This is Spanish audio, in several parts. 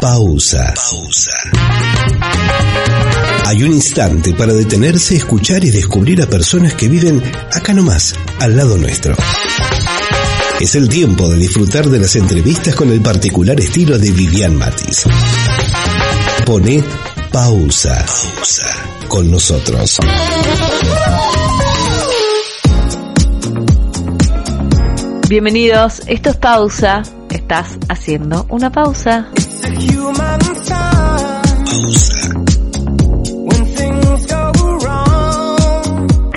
Pausa. Pausa. Hay un instante para detenerse, escuchar y descubrir a personas que viven acá nomás, al lado nuestro. Es el tiempo de disfrutar de las entrevistas con el particular estilo de Vivian Matis. Pone pausa. Pausa. Con nosotros. Bienvenidos, esto es Pausa. Estás haciendo una pausa.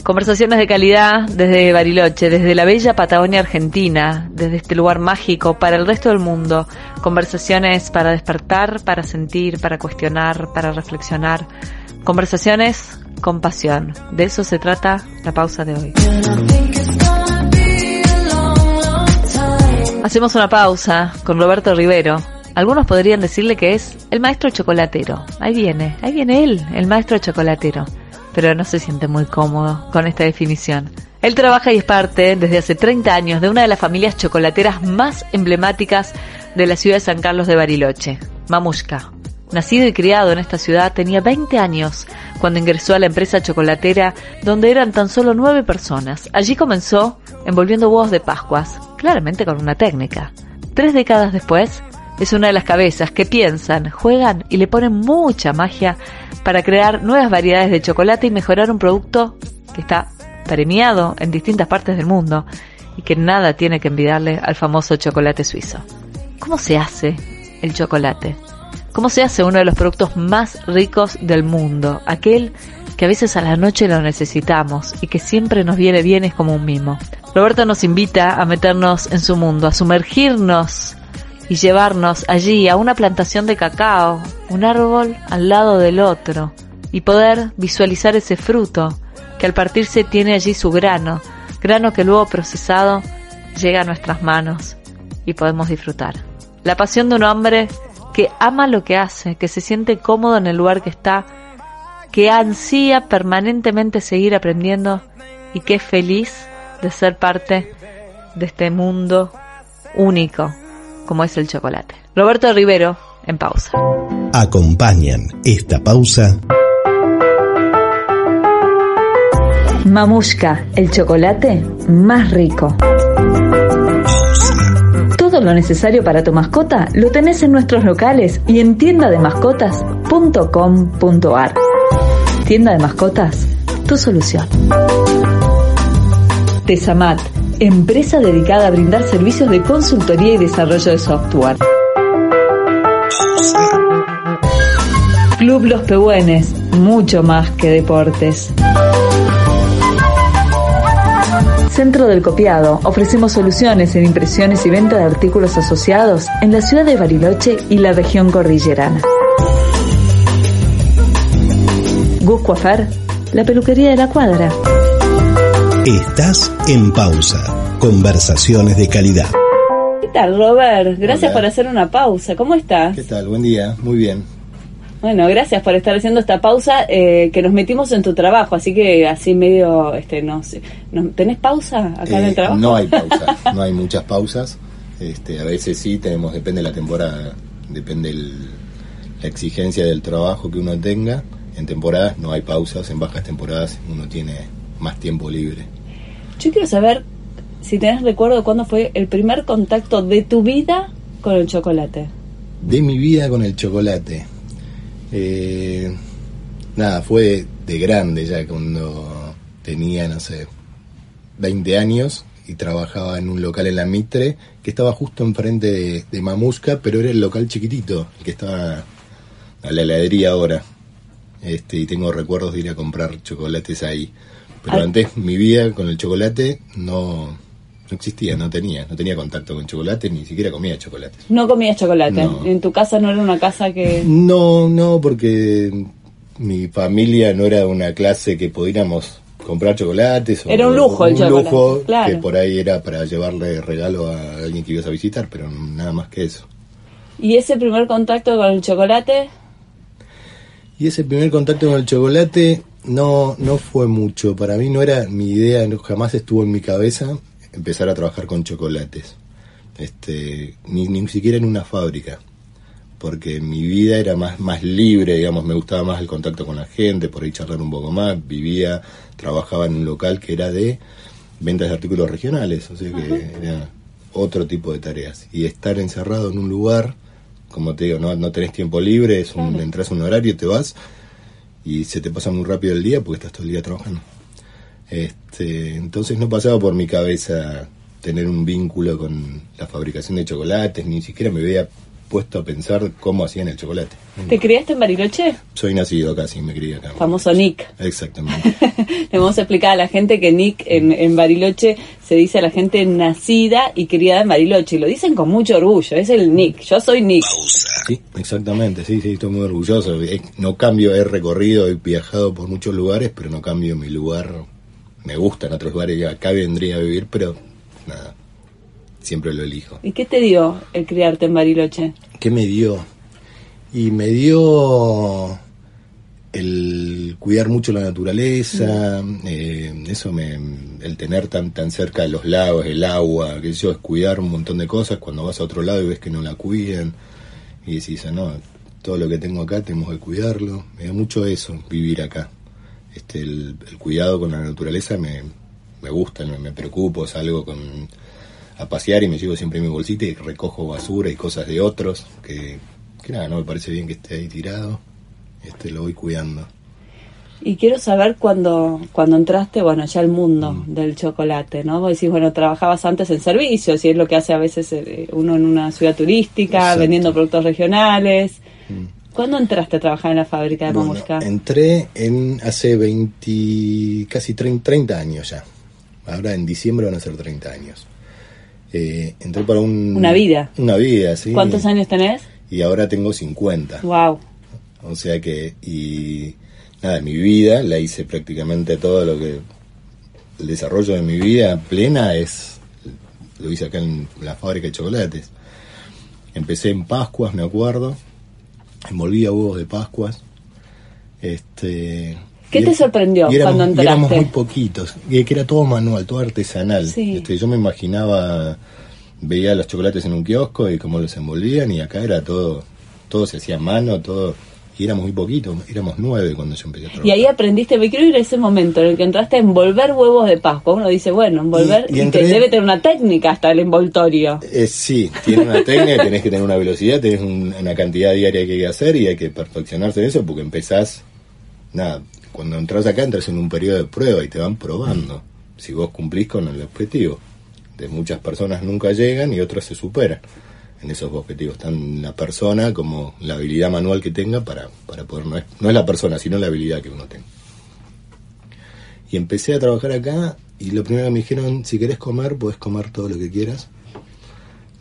Conversaciones de calidad desde Bariloche, desde la bella Patagonia Argentina, desde este lugar mágico para el resto del mundo. Conversaciones para despertar, para sentir, para cuestionar, para reflexionar. Conversaciones con pasión. De eso se trata la pausa de hoy. Hacemos una pausa con Roberto Rivero. Algunos podrían decirle que es el maestro chocolatero. Ahí viene, ahí viene él, el maestro chocolatero. Pero no se siente muy cómodo con esta definición. Él trabaja y es parte desde hace 30 años de una de las familias chocolateras más emblemáticas de la ciudad de San Carlos de Bariloche, Mamushka. Nacido y criado en esta ciudad, tenía 20 años cuando ingresó a la empresa chocolatera donde eran tan solo nueve personas. Allí comenzó envolviendo huevos de Pascuas, claramente con una técnica. Tres décadas después, es una de las cabezas que piensan, juegan y le ponen mucha magia para crear nuevas variedades de chocolate y mejorar un producto que está premiado en distintas partes del mundo y que nada tiene que envidiarle al famoso chocolate suizo. ¿Cómo se hace el chocolate? ¿Cómo se hace uno de los productos más ricos del mundo? Aquel que a veces a la noche lo necesitamos y que siempre nos viene bien es como un mimo. Roberto nos invita a meternos en su mundo, a sumergirnos y llevarnos allí a una plantación de cacao, un árbol al lado del otro, y poder visualizar ese fruto que al partirse tiene allí su grano, grano que luego procesado llega a nuestras manos y podemos disfrutar. La pasión de un hombre que ama lo que hace, que se siente cómodo en el lugar que está, que ansía permanentemente seguir aprendiendo y que es feliz de ser parte de este mundo único como es el chocolate. Roberto Rivero, en pausa. Acompañan esta pausa. Mamushka, el chocolate más rico. Lo necesario para tu mascota lo tenés en nuestros locales y en tiendademascotas.com.ar. Tienda de mascotas, tu solución. Tesamat, empresa dedicada a brindar servicios de consultoría y desarrollo de software. Club Los Pehuenes, mucho más que deportes. Centro del Copiado. Ofrecemos soluciones en impresiones y venta de artículos asociados en la ciudad de Bariloche y la región cordillerana. Gus Coafer, la peluquería de la cuadra. Estás en pausa. Conversaciones de calidad. ¿Qué tal, Robert? Gracias por hacer una pausa. ¿Cómo estás? ¿Qué tal? Buen día. Muy bien. Bueno, gracias por estar haciendo esta pausa eh, que nos metimos en tu trabajo, así que así medio, este, no sé, ¿tenés pausa acá en el Eh, trabajo? No hay pausa, no hay muchas pausas. Este, a veces sí, tenemos, depende de la temporada, depende el- la exigencia del trabajo que uno tenga. En temporadas no hay pausas, en bajas temporadas uno tiene más tiempo libre. Yo quiero saber si tenés recuerdo de cuándo fue el primer contacto de tu vida con el chocolate. De mi vida con el chocolate. Eh, nada, fue de grande ya cuando tenía, no sé, 20 años y trabajaba en un local en la Mitre que estaba justo enfrente de, de Mamusca, pero era el local chiquitito, el que estaba a la heladería ahora. Este, y tengo recuerdos de ir a comprar chocolates ahí. Pero Ay. antes mi vida con el chocolate no, no existía, no tenía, no tenía contacto con chocolate, ni siquiera comía chocolate. No comías chocolate. No. En tu casa no era una casa que... No, no, porque mi familia no era de una clase que pudiéramos comprar chocolates. o Era un lujo el un chocolate, lujo claro. que por ahí era para llevarle regalo a alguien que ibas a visitar, pero nada más que eso. ¿Y ese primer contacto con el chocolate? Y ese primer contacto con el chocolate no, no fue mucho. Para mí no era mi idea, no- jamás estuvo en mi cabeza empezar a trabajar con chocolates. Este, ni, ni siquiera en una fábrica. Porque mi vida era más, más libre, digamos, me gustaba más el contacto con la gente, por ahí charlar un poco más. Vivía, trabajaba en un local que era de ventas de artículos regionales, o sea que era otro tipo de tareas. Y estar encerrado en un lugar, como te digo, no, no tenés tiempo libre, es un, entras a un horario, te vas y se te pasa muy rápido el día porque estás todo el día trabajando. Este, entonces no pasaba por mi cabeza tener un vínculo con la fabricación de chocolates, ni siquiera me había puesto a pensar cómo hacían el chocolate. ¿Te criaste en Bariloche? Soy nacido acá, sí, me crié acá. Famoso Nick. Exactamente. Le vamos a explicar a la gente que Nick en, en Bariloche se dice a la gente nacida y criada en Bariloche. Y lo dicen con mucho orgullo. Es el Nick. Yo soy Nick. Sí, exactamente, sí, sí, estoy muy orgulloso. Eh, No cambio, he recorrido, he viajado por muchos lugares, pero no cambio mi lugar. Me gustan otros lugares, y acá vendría a vivir, pero nada, siempre lo elijo. ¿Y qué te dio el criarte en Bariloche? ¿Qué me dio? Y me dio el cuidar mucho la naturaleza, eh, eso me, el tener tan tan cerca de los lagos, el agua, que yo es cuidar un montón de cosas cuando vas a otro lado y ves que no la cuidan y decís, "Ah, no, todo lo que tengo acá tenemos que cuidarlo. Me da mucho eso, vivir acá. Este, el, el cuidado con la naturaleza me, me gusta, me, me preocupo, salgo con, a pasear y me llevo siempre mi bolsita y recojo basura y cosas de otros, que, que nada, no me parece bien que esté ahí tirado, este, lo voy cuidando. Y quiero saber cuando, cuando entraste, bueno, ya al mundo del chocolate, ¿no? Vos decís, bueno, trabajabas antes en servicios y es lo que hace a veces eh, uno en una ciudad turística, Exacto. vendiendo productos regionales. ¿Cuándo entraste a trabajar en la fábrica de Bueno, Mamushka? entré en hace 20, casi 30, 30 años ya. Ahora en diciembre van a ser 30 años. Eh, entré para un... Una vida. Una vida, sí. ¿Cuántos años tenés? Y ahora tengo 50. Wow. O sea que, y nada, mi vida la hice prácticamente todo lo que. El desarrollo de mi vida plena es. Lo hice acá en la fábrica de chocolates. Empecé en Pascuas, me acuerdo. Envolvía huevos de Pascuas. Este. ¿Qué te sorprendió y éramos, cuando éramos entraste? muy poquitos. Y que era todo manual, todo artesanal. Sí. Este, yo me imaginaba. Veía los chocolates en un kiosco y cómo los envolvían, y acá era todo. Todo se hacía a mano, todo. Y éramos muy poquitos, éramos nueve cuando yo empecé a trabajar. Y ahí aprendiste, me quiero ir a ese momento en el que entraste a envolver huevos de Pascua. Uno dice, bueno, envolver, Y- y entré- debe tener una técnica hasta el envoltorio. Eh, sí, tiene una técnica, tenés que tener una velocidad, tenés un- una cantidad diaria que hay que hacer y hay que perfeccionarse en eso porque empezás, nada, cuando entras acá entras en un periodo de prueba y te van probando si vos cumplís con el objetivo. De muchas personas nunca llegan y otras se superan en esos objetivos, tan la persona como la habilidad manual que tenga para, para poder, no es, no es la persona, sino la habilidad que uno tenga. Y empecé a trabajar acá y lo primero que me dijeron, si querés comer, podés comer todo lo que quieras.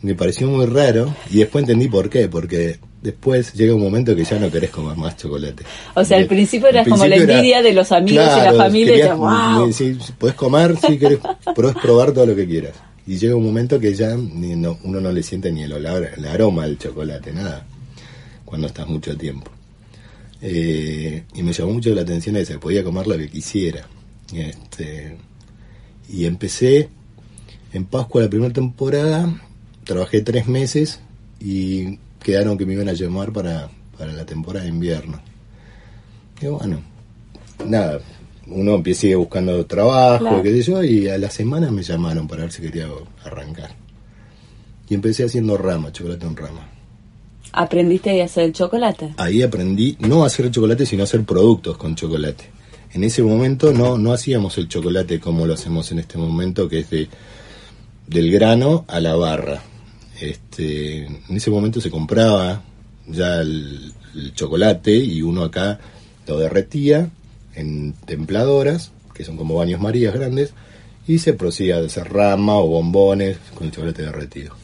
Me pareció muy raro y después entendí por qué, porque después llega un momento que ya no querés comer más chocolate. O sea, al Y- principio era al como la envidia de los amigos y la claro, familia, y querías- decías, "Wow". podés comer, si querés, podés probar todo lo que quieras. Y llega un momento que ya uno no le siente ni el, olor, el aroma del chocolate, nada, cuando estás mucho tiempo. Eh, y me llamó mucho la atención que podía comer lo que quisiera. Este, y empecé en Pascua la primera temporada, trabajé tres meses y quedaron que me iban a llamar para, para la temporada de invierno. Y bueno, nada, uno empieza buscando trabajo, Claro. qué sé yo, y a la semana me llamaron para ver si quería arrancar. Y empecé haciendo rama, chocolate en rama. Aprendiste a hacer el chocolate. Ahí aprendí no a hacer chocolate, sino a hacer productos con chocolate. En ese momento no, no hacíamos el chocolate como lo hacemos en este momento, que es de del grano a la barra. Este, en ese momento se compraba ya el, el chocolate y uno acá lo derretía en templadoras, que son como baños marías grandes, y se prosigue a hacer rama o bombones con el chocolate derretido.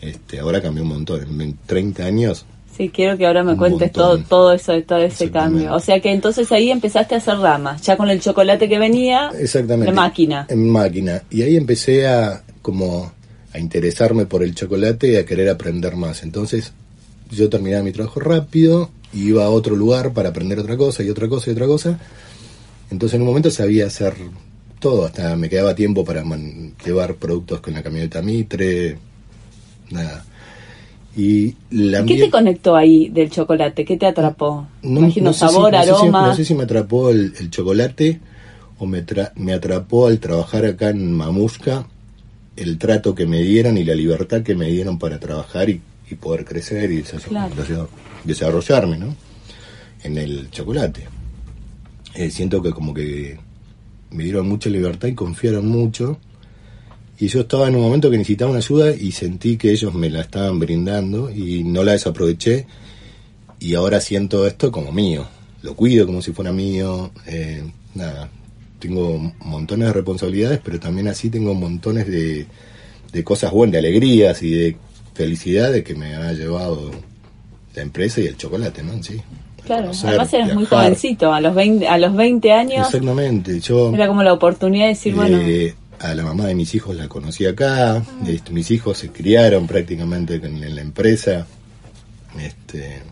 Este, ahora cambió un montón, en 30 años. Sí, quiero que ahora me cuentes todo, montón. todo eso, todo ese cambio. O sea que entonces ahí empezaste a hacer ramas, ya con el chocolate que venía, Exactamente. de máquina. En máquina. Y ahí empecé a como a interesarme por el chocolate y a querer aprender más. Entonces yo terminaba mi trabajo rápido, iba a otro lugar para aprender otra cosa y otra cosa y otra cosa. Entonces en un momento sabía hacer todo, hasta me quedaba tiempo para man- llevar productos con la camioneta Mitre, nada. Y la ¿Qué te conectó ahí del chocolate? ¿Qué te atrapó? Imagino sé si- sabor, no sé si- aroma. no sé si me atrapó el, el chocolate o me, tra- me atrapó al trabajar acá en Mamushka el trato que me dieron y la libertad que me dieron para trabajar y, y poder crecer y desa- Claro. Desa- desarrollarme, ¿no? En el chocolate. Eh, siento que como que me dieron mucha libertad y confiaron mucho. Y yo estaba en un momento que necesitaba una ayuda y sentí que ellos me la estaban brindando y no la desaproveché. Y ahora siento esto como mío. Lo cuido como si fuera mío. eh, nada, tengo montones de responsabilidades, pero también así tengo montones de, de cosas buenas, de alegrías y de felicidades que me ha llevado la empresa y el chocolate, ¿no? En sí. Claro, Conocer, además eras muy jovencito, a los 20, a los 20 años Exactamente. Yo era como la oportunidad de decir, bueno, eh, a la mamá de mis hijos la conocí acá. este, mis hijos se criaron prácticamente en la empresa. Este,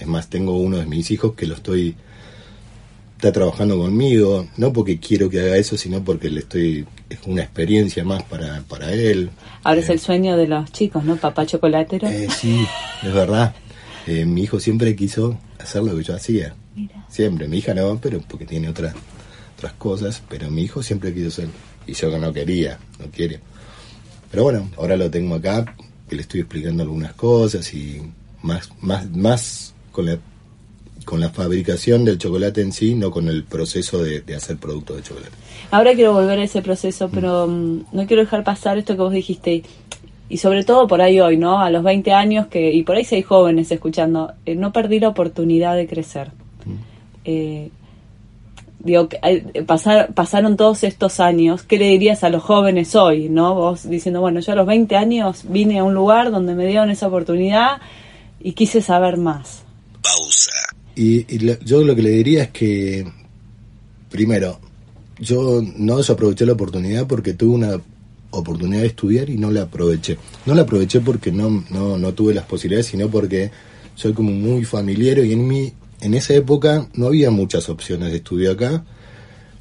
es más, tengo uno de mis hijos que lo estoy está trabajando conmigo, no porque quiero que haga eso, sino porque le estoy es una experiencia más para, para él. ahora es Eh, el sueño de los chicos, ¿no? Papá chocolatero. eh, sí, es verdad. Eh, mi hijo siempre quiso hacer lo que yo hacía. Mira. Siempre. Mi hija no, pero porque tiene otras otras cosas. Pero mi hijo siempre quiso ser. Y yo que no quería, no quiere. Pero bueno, ahora lo tengo acá, que le estoy explicando algunas cosas y más, más, más con la con la fabricación del chocolate en sí, no con el proceso de, de hacer productos de chocolate. Ahora quiero volver a ese proceso, pero mm, no quiero dejar pasar esto que vos dijiste. Y sobre todo por ahí hoy, ¿no? A los 20 años, que y por ahí si hay jóvenes escuchando, eh, no perdí la oportunidad de crecer. Eh, digo, que, eh, pasar, pasaron todos estos años, ¿qué le dirías a los jóvenes hoy, no? Vos diciendo, bueno, yo a los 20 años vine a un lugar donde me dieron esa oportunidad y quise saber más. Y, y lo- yo lo que le diría es que, primero, yo no desaproveché la oportunidad porque tuve una oportunidad de estudiar y no la aproveché. No la aproveché porque no, no, no tuve las posibilidades, sino porque soy como muy familiar y en mi, en esa época no había muchas opciones de estudio acá.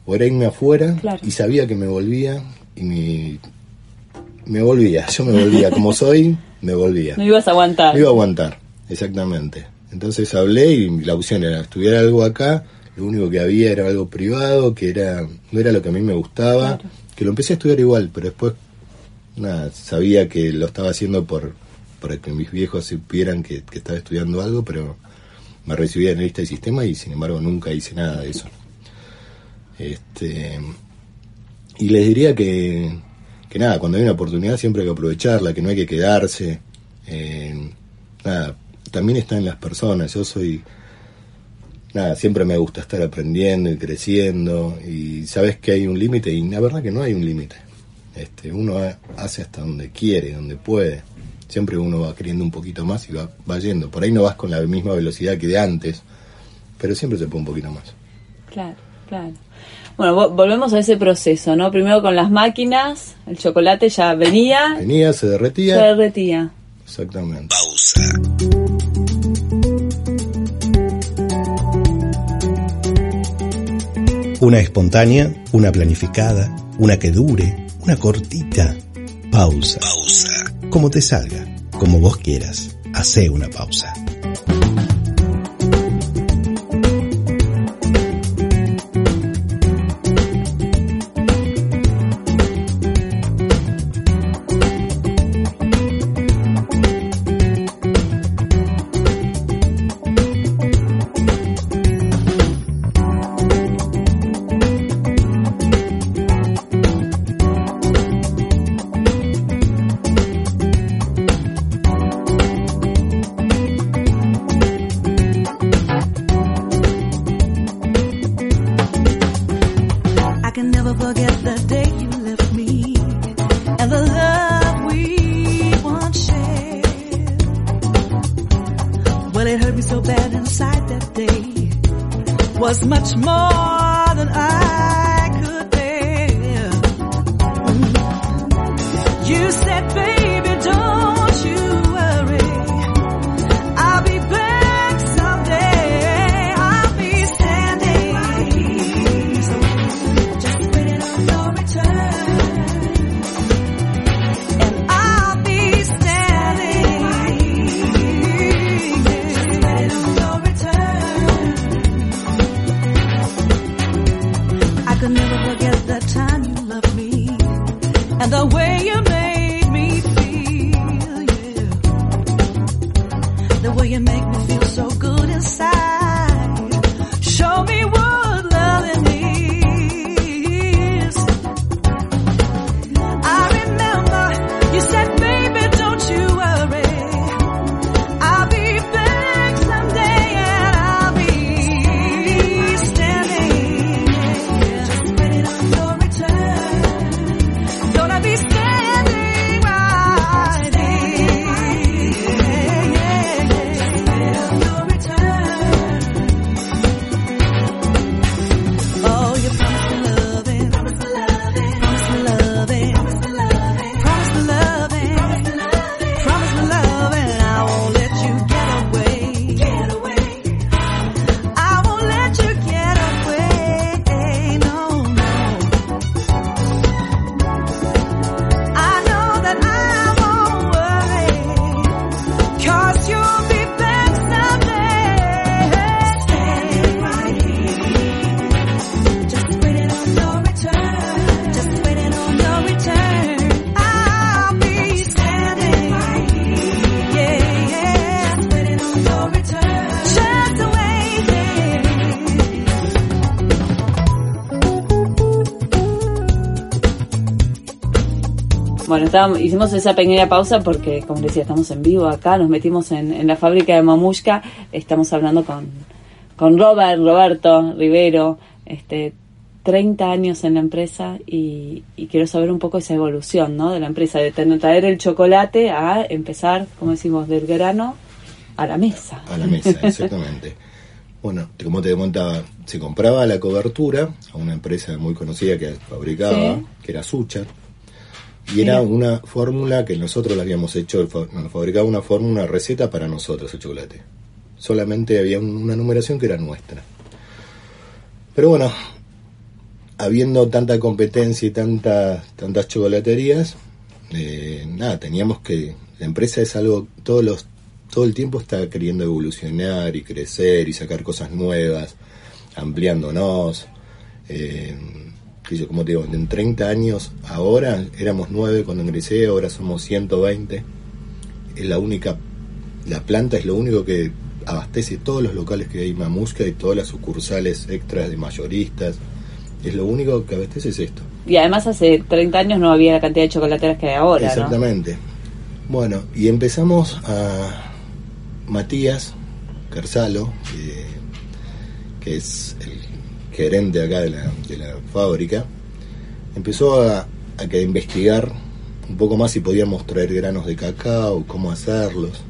O era irme afuera Claro. y sabía que me volvía y mi- me volvía, yo me volvía, como soy, me volvía. No ibas a aguantar. Me iba a aguantar, exactamente. Entonces hablé y la opción era estudiar algo acá, lo único que había era algo privado, que era no era lo que a mí me gustaba, Claro. Que lo empecé a estudiar igual, pero después nada, sabía que lo estaba haciendo por para que mis viejos supieran que, estaba estudiando algo, pero me recibí en lista de sistema y sin embargo nunca hice nada de eso. Este y les diría que, que nada, cuando hay una oportunidad siempre hay que aprovecharla, que no hay que quedarse. Eh, nada, también está en las personas. Yo soy, nada, siempre me gusta estar aprendiendo y creciendo y sabes que hay un límite y la verdad que no hay un límite. Este, uno ha- hace hasta donde quiere, donde puede. Siempre uno va queriendo un poquito más y va, va yendo. Por ahí no vas con la misma velocidad que de antes, pero siempre se puede un poquito más. Claro, claro. Bueno, vo- volvemos a ese proceso, ¿no? Primero con las máquinas, el chocolate ya venía, Venía, se se derretía. derretía. Exactamente. Una espontánea, una planificada, una que dure, una cortita. Pausa. Pausa. Como te salga, como vos quieras. Hacé una pausa. I could never forget the time you loved me. And the way you Bueno, estábamos- hicimos esa pequeña pausa porque, como decía, estamos en vivo acá, nos metimos en, en la fábrica de Mamushka, estamos hablando con, con Robert, Roberto Rivero, este, 30 años en la empresa y, y quiero saber un poco esa evolución, ¿no? De la empresa, de tener- traer el chocolate a empezar, como decimos, del grano a la mesa. A la mesa, exactamente. Bueno, como te contaba, se compraba la cobertura a una empresa muy conocida que fabricaba, Sí. que era Sucha, y era una fórmula que nosotros la habíamos hecho, nos fabricaba una fórmula, una receta para nosotros el chocolate. Solamente había un- una numeración que era nuestra. Pero bueno, habiendo tanta competencia y tantas tantas chocolaterías, eh, nada, teníamos que la empresa es algo todos los todo el tiempo está queriendo evolucionar y crecer y sacar cosas nuevas, ampliándonos. Eh, que yo, como te digo, en 30 años ahora éramos 9 cuando ingresé, ahora somos 120. Es la única, la planta es lo único que abastece todos los locales que hay Mamusca y todas las sucursales extras de mayoristas. Es lo único que abastece es esto. Y además hace 30 años no había la cantidad de chocolateras que hay ahora, ¿no? Exactamente. Bueno, y empezamos a Matías Carzalo, que, que es gerente acá de la, de la fábrica, empezó a, a que investigar un poco más si podíamos traer granos de cacao, cómo hacerlos.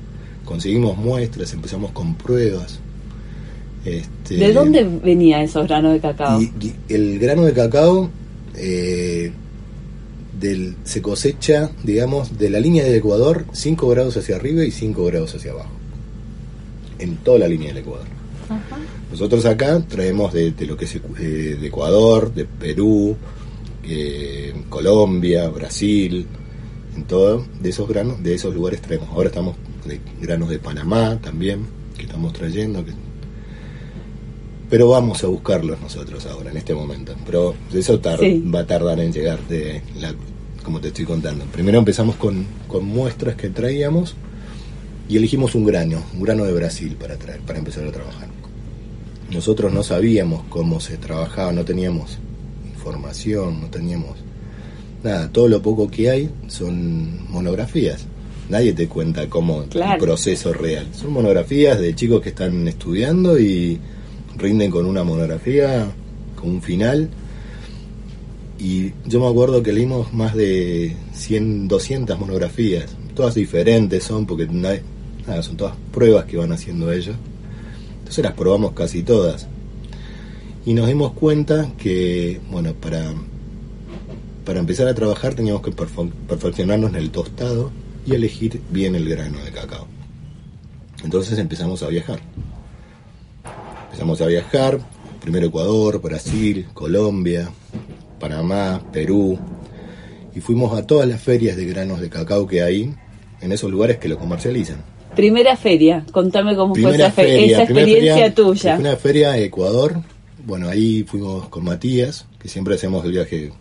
Conseguimos muestras, empezamos con pruebas. Este, ¿De dónde venía esos granos de cacao? y, y el grano de cacao eh, del, se cosecha, digamos, de la línea del Ecuador 5 grados hacia arriba y 5 grados hacia abajo. En toda la línea del Ecuador. Nosotros acá traemos de, de lo que es eh, de Ecuador, de Perú, eh, Colombia, Brasil, en todo, de esos granos, de esos lugares traemos. Ahora estamos de granos de Panamá también, que estamos trayendo, que pero vamos a buscarlos nosotros ahora, en este momento. Pero eso tar- Sí. va a tardar en llegar, de la, como te estoy contando. Primero empezamos con, con muestras que traíamos y elegimos un grano, un grano de Brasil para traer, para empezar a trabajar. Nosotros no sabíamos cómo se trabajaba, no teníamos información, no teníamos nada. Todo lo poco que hay son monografías. Nadie te cuenta cómo Claro. el proceso real. Son monografías de chicos que están estudiando y rinden con una monografía, con un final. Y yo me acuerdo que leímos más de 100, 200 monografías. Todas diferentes son porque nada, son todas pruebas que van haciendo ellos. Entonces las probamos casi todas. Y nos dimos cuenta que, bueno, para, para empezar a trabajar teníamos que perfeccionarnos en el tostado y elegir bien el grano de cacao. Entonces empezamos a viajar. Empezamos a viajar, primero Ecuador, Brasil, Colombia, Panamá, Perú, y fuimos a todas las ferias de granos de cacao que hay en esos lugares que lo comercializan. Primera feria, contame cómo fue esa, fe- feria, esa experiencia feria- tuya. Primera feria de Ecuador. Bueno, ahí fuimos con Matías, que siempre hacemos el viaje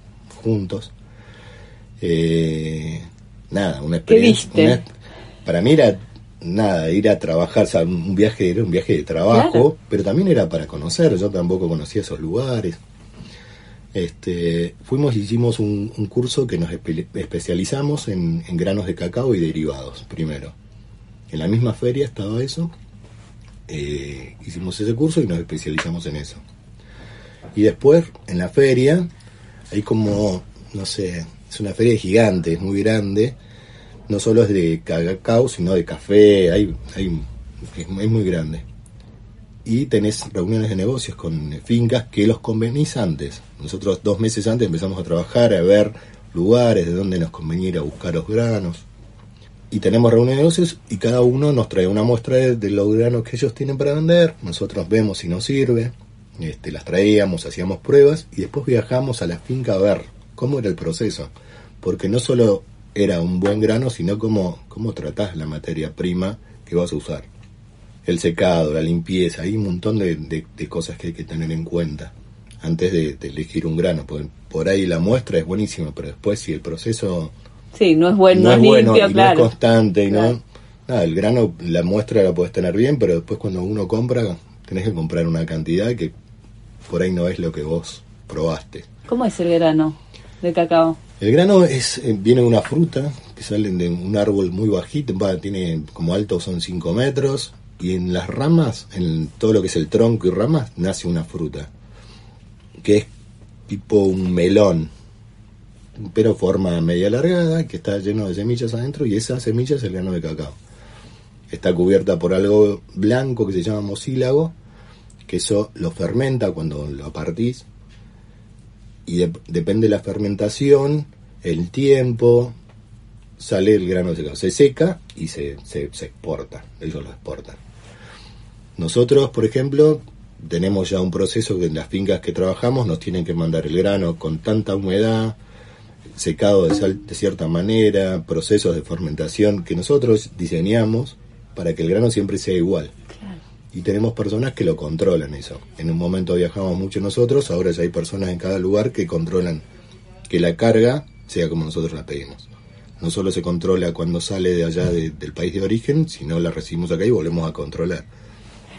juntos. Eh, nada, una ¿Qué experiencia. viste? una- para mí era nada, ir a trabajar, o sea, un viaje, era un viaje de trabajo, Claro. pero también era para conocer, yo tampoco conocía esos lugares. Este, fuimos y hicimos un, un curso que nos espe- especializamos en, en granos de cacao y derivados, primero. En la misma feria estaba eso, eh, hicimos ese curso y nos especializamos en eso. Y después, en la feria, hay como, no sé, es una feria gigante, es muy grande, no solo es de cacao, sino de café, hay, hay, es, muy grande. Y tenés reuniones de negocios con fincas que los convenís antes. Nosotros dos meses antes empezamos a trabajar, a ver lugares de donde nos convenía ir a buscar los granos. Y tenemos reuniones de negocios y cada uno nos trae una muestra de, de los granos que ellos tienen para vender. Nosotros vemos si nos sirve, este, las traíamos, hacíamos pruebas y después viajamos a la finca a ver cómo era el proceso. Porque no solo era un buen grano, sino cómo, cómo tratás la materia prima que vas a usar. El secado, la limpieza, hay un montón de, de- de cosas que hay que tener en cuenta antes de, de elegir un grano. Por, por ahí la muestra es buenísima, pero después si el proceso Sí, no es bueno, no, es bueno limpio, y claro. no es constante y Claro. no nada el grano la muestra la puedes tener bien pero después cuando uno compra tenés que comprar una cantidad que por ahí no es lo que vos probaste ¿Cómo es el grano de cacao? el grano es eh, viene de una fruta que salen de un árbol muy bajito va, tiene como alto son 5 metros y en las ramas en todo lo que es el tronco y ramas nace una fruta que es tipo un melón pero forma media alargada, que está lleno de semillas adentro, y esa semilla es el grano de cacao. Está cubierta por algo blanco que se llama mocílago, que eso lo fermenta cuando lo partís, y de- depende de la fermentación, el tiempo, sale el grano de cacao. Se seca y se, se, se exporta, ellos lo exportan. Nosotros, por ejemplo, tenemos ya un proceso que en las fincas que trabajamos nos tienen que mandar el grano con tanta humedad, secado de, sal- de cierta manera, procesos de fermentación que nosotros diseñamos para que el grano siempre sea igual. Y tenemos personas que lo controlan eso. En un momento viajamos mucho nosotros, ahora ya hay personas en cada lugar que controlan que la carga sea como nosotros la pedimos. No solo se controla cuando sale de allá de- del país de origen, sino la recibimos acá y volvemos a controlar.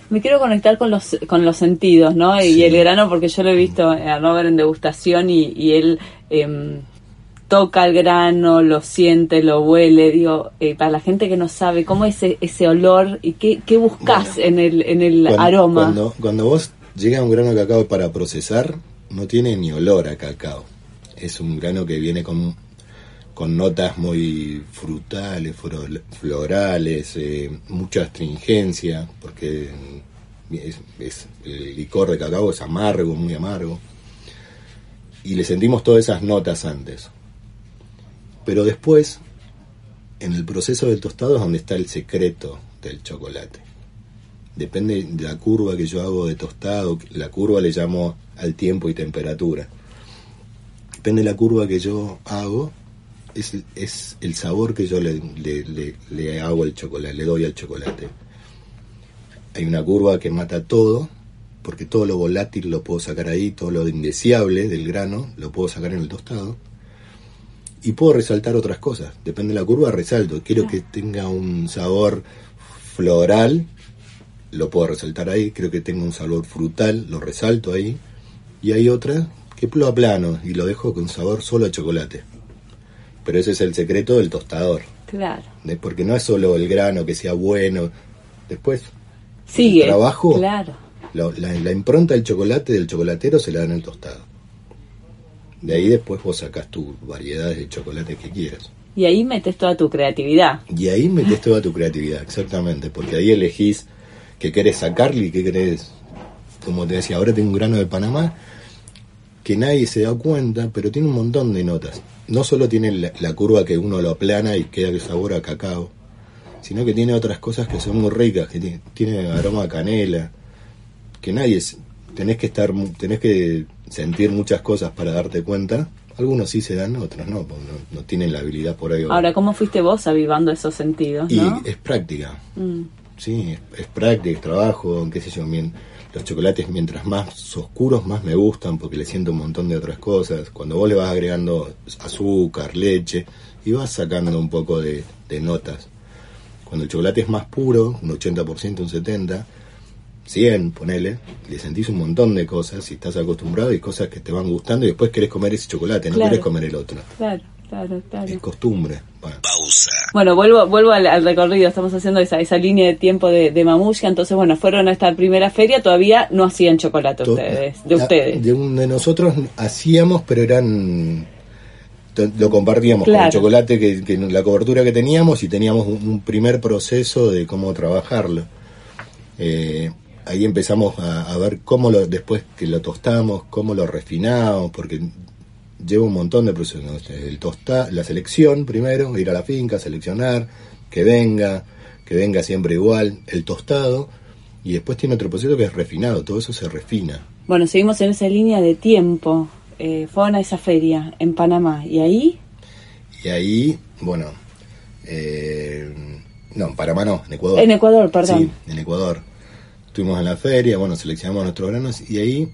Me quiero conectar con los con los sentidos, ¿no? Y el grano, porque yo lo he visto a Robert en degustación y, y él em, toca el grano, lo siente, lo huele. Digo, eh, para la gente que no sabe, ¿cómo es ese, ese olor y qué, qué buscas Bueno. en el, en el Cuando- aroma? Cuando, cuando vos llega un grano de cacao para procesar, no tiene ni olor a cacao. Es un grano que viene con, con notas muy frutales, flor- florales, eh, mucha astringencia, porque es, es- el licor de cacao es amargo, muy amargo. Y le sentimos todas esas notas antes. Pero después, en el proceso del tostado es donde está el secreto del chocolate depende de la curva que yo hago de tostado, la curva le llamo al tiempo y temperatura. Depende de la curva que yo hago, es, es el sabor que yo le, le- hago al chocolate, le doy al chocolate. Hay una curva que mata todo, porque todo lo volátil lo puedo sacar ahí, todo lo indeseable del grano lo puedo sacar en el tostado. Y puedo resaltar otras cosas. Depende de la curva, resalto. Quiero que tenga un sabor floral, lo puedo resaltar ahí. Creo que tenga un sabor frutal, lo resalto ahí. Y hay otra que lo aplano y lo dejo con sabor solo a chocolate. Pero ese es el secreto del tostador. Claro. Porque no es solo el grano que sea bueno. Después, Sigue. trabajo. Claro. la, la impronta del chocolate del chocolatero se la dan el tostado. De ahí después vos sacás tus variedades de chocolate que quieras. Y ahí metes toda tu creatividad. Y ahí metes toda tu creatividad, exactamente, porque ahí elegís qué querés sacarle y qué querés, como te decía, ahora tengo un grano de Panamá que nadie se da cuenta, pero tiene un montón de notas. No solo tiene la, la curva que uno lo aplana y queda el sabor a cacao, sino que tiene otras cosas que son muy ricas, que tiene, tiene aroma a canela, que nadie, tenés que estar, tenés que sentir muchas cosas para darte cuenta. Algunos sí se dan, otros no, porque no, no tienen la habilidad por ahí. Ahora, ¿cómo fuiste vos avivando esos sentidos, y no? es práctica, Mm. sí, es, es práctica, es trabajo, qué sé yo, los chocolates mientras más oscuros más me gustan porque le siento un montón de otras cosas. Cuando vos le vas agregando azúcar, leche y vas sacando un poco de, de notas. Cuando el chocolate es más puro, un 80%, un 70%, 100, ponele, le sentís un montón de cosas y estás acostumbrado y cosas que te van gustando y después querés comer ese chocolate, no Claro. querés comer el otro. Claro, claro, claro. Es costumbre. Bueno. Bueno, vuelvo, vuelvo al, al recorrido, estamos haciendo esa, esa línea de tiempo de, de Mamushka, entonces bueno, fueron a esta primera feria, todavía no hacían chocolate To- ustedes, de la- ustedes. De, un- de nosotros hacíamos, pero eran. Lo compartíamos con el chocolate, que, que la cobertura que teníamos y teníamos un, un primer proceso de cómo trabajarlo. Eh, ahí empezamos a, a ver cómo lo, después que lo tostamos, cómo lo refinamos, porque lleva un montón de procesos. ¿no? Este, El tosta, la selección primero, ir a la finca, seleccionar, que venga, que venga siempre igual, el tostado, y después tiene otro proceso que es refinado, todo eso se refina. Bueno, seguimos en esa línea de tiempo, eh, fueron a esa feria en Panamá, y ahí, Y ahí, bueno, eh, no, en Panamá no, en Ecuador. en Ecuador, perdón. Sí, en Ecuador. Estuvimos en la feria, bueno, seleccionamos nuestros granos y ahí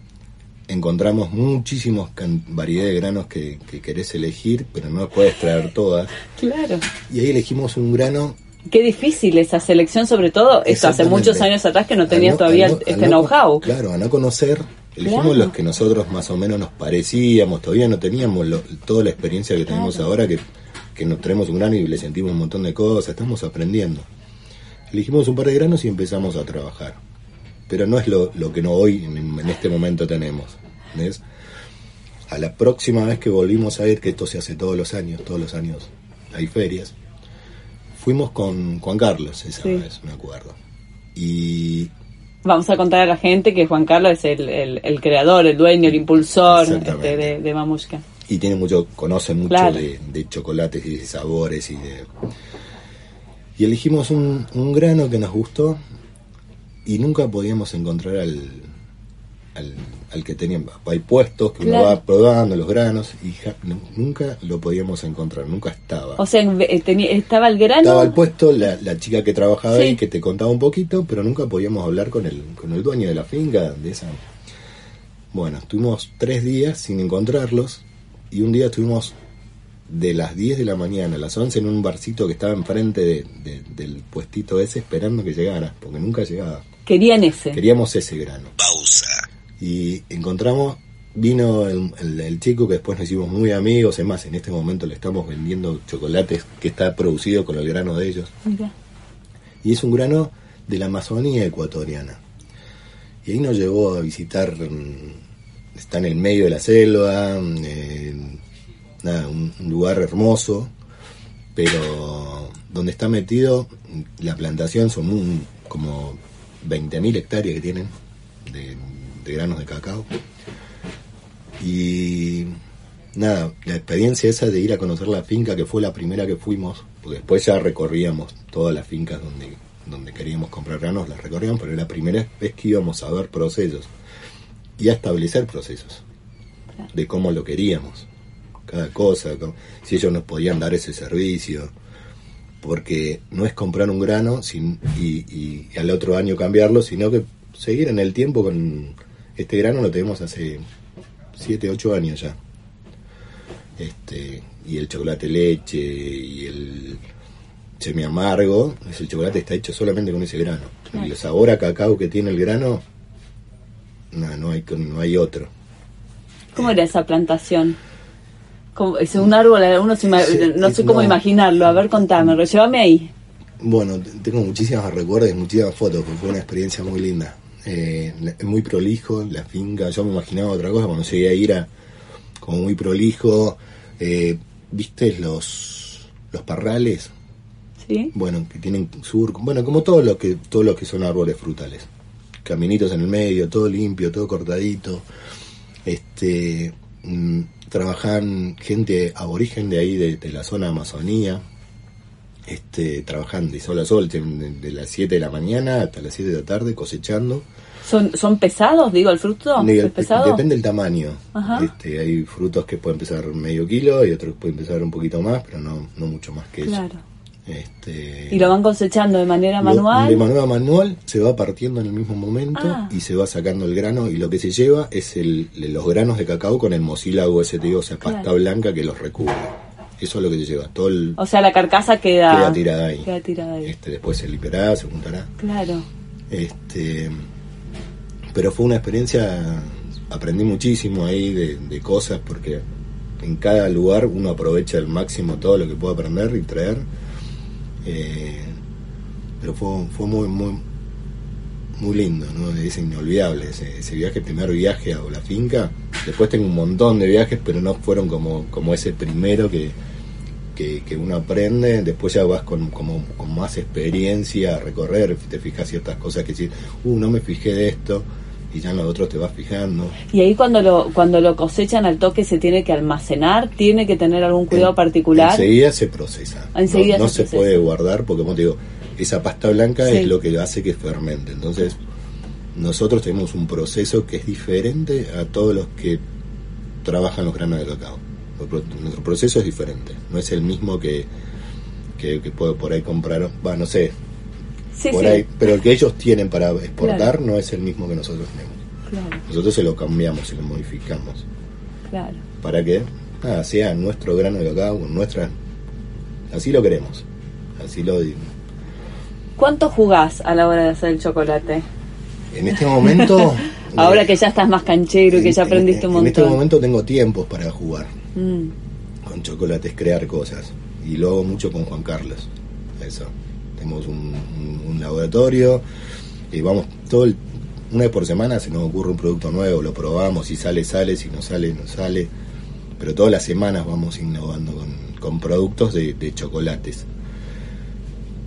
encontramos muchísimos can- variedad de granos que, que querés elegir, pero no puedes traer todas. Claro. Y ahí elegimos un grano Qué difícil esa selección, sobre todo esto hace muchos años atrás que no tenías no- todavía no- este no- know-how. Claro, a no conocer, elegimos Claro. los que nosotros más o menos nos parecíamos, todavía no teníamos lo- toda la experiencia que tenemos Claro. ahora, que, que nos traemos un grano y le sentimos un montón de cosas, estamos aprendiendo. Elegimos un par de granos y empezamos a trabajar. Pero no es lo, lo que no hoy, en, en este momento tenemos. ¿ves? A la próxima vez que volvimos a ir, que esto se hace todos los años, todos los años hay ferias, fuimos con Juan Carlos esa Sí. vez, me acuerdo. Y Vamos a contar a la gente que Juan Carlos es el, el- el creador, el dueño, el impulsor este, de, de Mamushka. y tiene mucho, conoce mucho Claro. de, de chocolates y de sabores y de y elegimos un, un grano que nos gustó y nunca podíamos encontrar al, al, al que teníamos. Hay puestos que uno Claro. va probando los granos y ja- nu- nunca lo podíamos encontrar, nunca estaba. O sea, eh, tenía- estaba el grano. estaba al puesto la, la chica que trabajaba Sí. ahí que te contaba un poquito, pero nunca podíamos hablar con el, con el dueño de la finca, de esa. Bueno, estuvimos tres días sin encontrarlos y un día estuvimos de las 10 de la mañana a las 11 en un barcito que estaba enfrente de- de- del puestito ese esperando que llegara, porque nunca llegaba. Querían ese. Queríamos ese grano. Y encontramos, vino el, el- el chico que después nos hicimos muy amigos, es más, en este momento le estamos vendiendo chocolates que está producido con el grano de ellos. Mira. Y es un grano de la Amazonía ecuatoriana. Y ahí nos llevó a visitar, mm, está en el medio de la selva, mm, eh, nada, un, un lugar hermoso, pero donde está metido la plantación son un- como 20.000 hectáreas que tienen de, granos de cacao. Y nada, la experiencia esa de ir a conocer la finca, que fue la primera que fuimos, porque después ya recorríamos todas las fincas donde, donde queríamos comprar granos, las recorríamos, pero era la primera vez que íbamos a ver procesos y a establecer procesos de cómo lo queríamos, cada cosa, si ellos nos podían dar ese servicio, porque no es comprar un grano sin, y, y al otro año cambiarlo, sino que seguir en el tiempo con este grano lo tenemos hace 7, 8 años ya. Este, y el chocolate leche y el semi amargo, es el chocolate está hecho solamente con ese grano. Y el sabor a cacao que tiene el grano, no, no hay no hay otro. ¿Cómo era esa plantación? ¿Cómo- es un árbol, uno se ima- Sí, no sé cómo no. imaginarlo. A ver, contame, llévame ahí. Bueno, tengo muchísimas recuerdos y muchísimas fotos, porque fue una experiencia muy linda. Eh, muy prolijo, la finca, yo me imaginaba otra cosa, cuando llegué a ir a como muy prolijo, eh, viste los, los parrales, ¿Sí? bueno, que tienen surco, bueno, como todo lo que, todo lo que son árboles frutales. Caminitos en el medio, todo limpio, todo cortadito. Este, mm, trabajan gente aborigen de ahí, de, de la zona Amazonía, este, trabajan de sol a sol, de, de las 7 de la mañana hasta las 7 de la tarde cosechando. ¿Son, ¿Son pesados, digo, el fruto? Digo, ¿Es pesado? Depende del tamaño. Este, hay frutos que pueden pesar medio kilo y otros que pueden pesar un poquito más, pero no, no mucho más que eso. Este, ¿Y lo van cosechando de manera lo- manual? de manera manual se va partiendo en el mismo momento Ah. y se va sacando el grano y lo que se lleva es el, los granos de cacao con el mocílago ese, digo, o sea, pasta Claro. blanca que los recubre. Eso es lo que se lleva. Todo el, O sea, la carcasa queda... queda tirada ahí. Queda tirada ahí. Este, después se limpiará, se juntará. Claro. Este, pero fue una experiencia, aprendí muchísimo ahí de, de cosas porque en cada lugar uno aprovecha al máximo todo lo que puede aprender y traer. Eh, pero fue, fue muy, muy, muy lindo, ¿no? Es inolvidable ese, ese viaje, primer viaje a la finca. Después tengo un montón de viajes, pero no fueron como, como ese primero que, que, que uno aprende, después ya vas con, como, con más experiencia a recorrer, te fijas ciertas cosas que decís, uh, no me fijé de esto, y ya en los otros te vas fijando. Y ahí cuando lo, cuando lo cosechan al toque se tiene que almacenar, tiene que tener algún cuidado En- particular. Enseguida se procesa. Enseguida no no se puede guardar porque, como te digo, esa pasta blanca Sí. es lo que hace que fermente. Entonces, nosotros tenemos un proceso que es diferente a todos los que trabajan los granos de cacao. Nuestro pro- Nuestro proceso es diferente. No es el mismo que, que, que puedo por ahí comprar. Va, no sé. Sí, por sí. ahí, pero el que ellos tienen para exportar Claro. no es el mismo que nosotros tenemos. Claro, Nosotros se lo cambiamos, se lo modificamos claro. para que nada, sea nuestro grano de cacao, nuestra... Así lo queremos. Así lo... ¿Cuánto jugás a la hora de hacer el chocolate? En este momento... Ahora eh, que ya estás más canchero y que ya en- aprendiste en- un montón. En este momento tengo tiempos para jugar Mm, con chocolates, crear cosas. Y lo hago mucho con Juan Carlos. Eso. Tenemos un, un- laboratorio y vamos todo el- una vez por semana se nos ocurre un producto nuevo, lo probamos, si sale, sale, si no sale, no sale. Pero todas las semanas vamos innovando con, con productos de, de chocolates.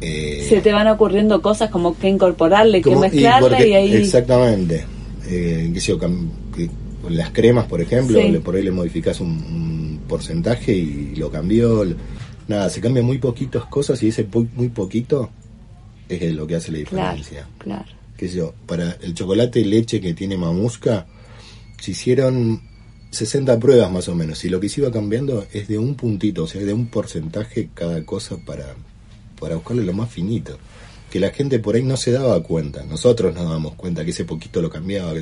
Eh, Se te van ocurriendo cosas como que incorporarle, que como- mezclarle y, porque- ahí... Exactamente. Eh, cam- que con las cremas, por ejemplo, Sí. le- por ahí le modificas un, un porcentaje y lo cambió. Nada, se cambian muy poquitas cosas y ese po- muy poquito es lo que hace la Claro, diferencia. claro. Qué sé yo, para el chocolate leche que tiene mamusca, se hicieron 60 pruebas más o menos. Y lo que se iba cambiando es de un puntito, o sea, de un porcentaje cada cosa para, para buscarle lo más finito. Que la gente por ahí no se daba cuenta. Nosotros nos dábamos cuenta que ese poquito lo cambiaba.